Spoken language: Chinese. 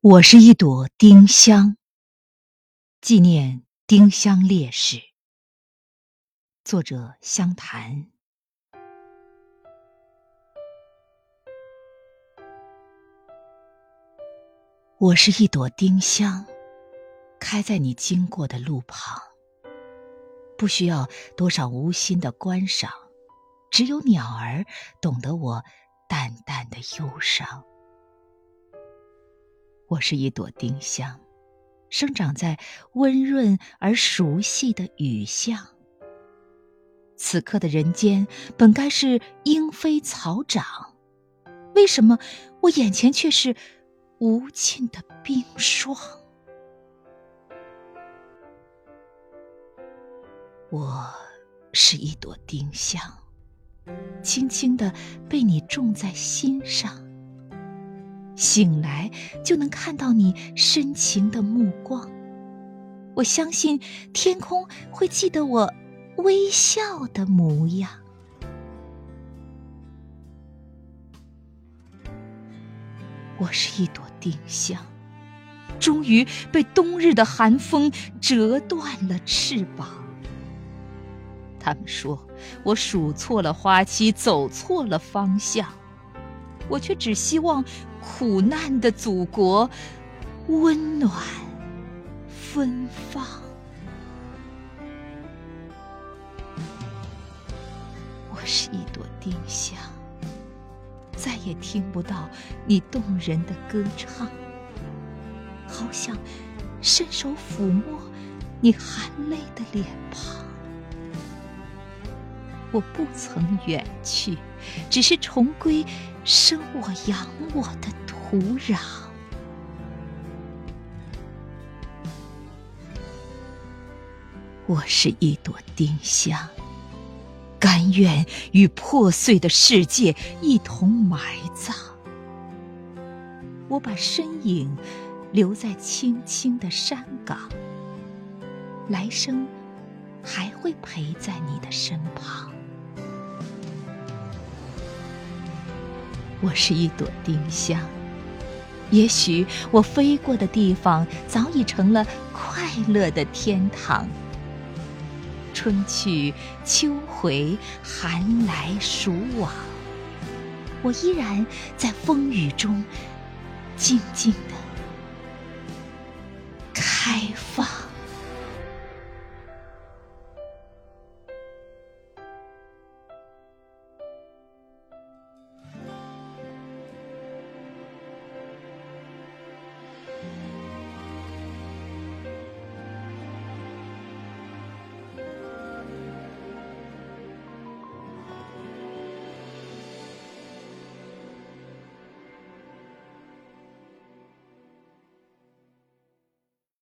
我是一朵丁香，纪念丁香烈士。作者：湘潭。我是一朵丁香，开在你经过的路旁，不需要多少无心的观赏，只有鸟儿懂得我淡淡的忧伤。我是一朵丁香，生长在温润而熟悉的雨巷。此刻的人间本该是莺飞草长，为什么我眼前却是无尽的冰霜？我是一朵丁香，轻轻的被你种在心上。醒来就能看到你深情的目光，我相信天空会记得我微笑的模样。我是一朵丁香，终于被冬日的寒风折断了翅膀。他们说我数错了花期，走错了方向。我却只希望苦难的祖国温暖芬芳。我是一朵丁香，再也听不到你动人的歌唱，好想伸手抚摸你含泪的脸庞。我不曾远去，只是重归生我养我的土壤。我是一朵丁香，甘愿与破碎的世界一同埋葬。我把身影留在青青的山岗，来生还会陪在你的身旁。我是一朵丁香，也许我飞过的地方早已成了快乐的天堂。春去秋回，寒来暑往，我依然在风雨中静静的开放。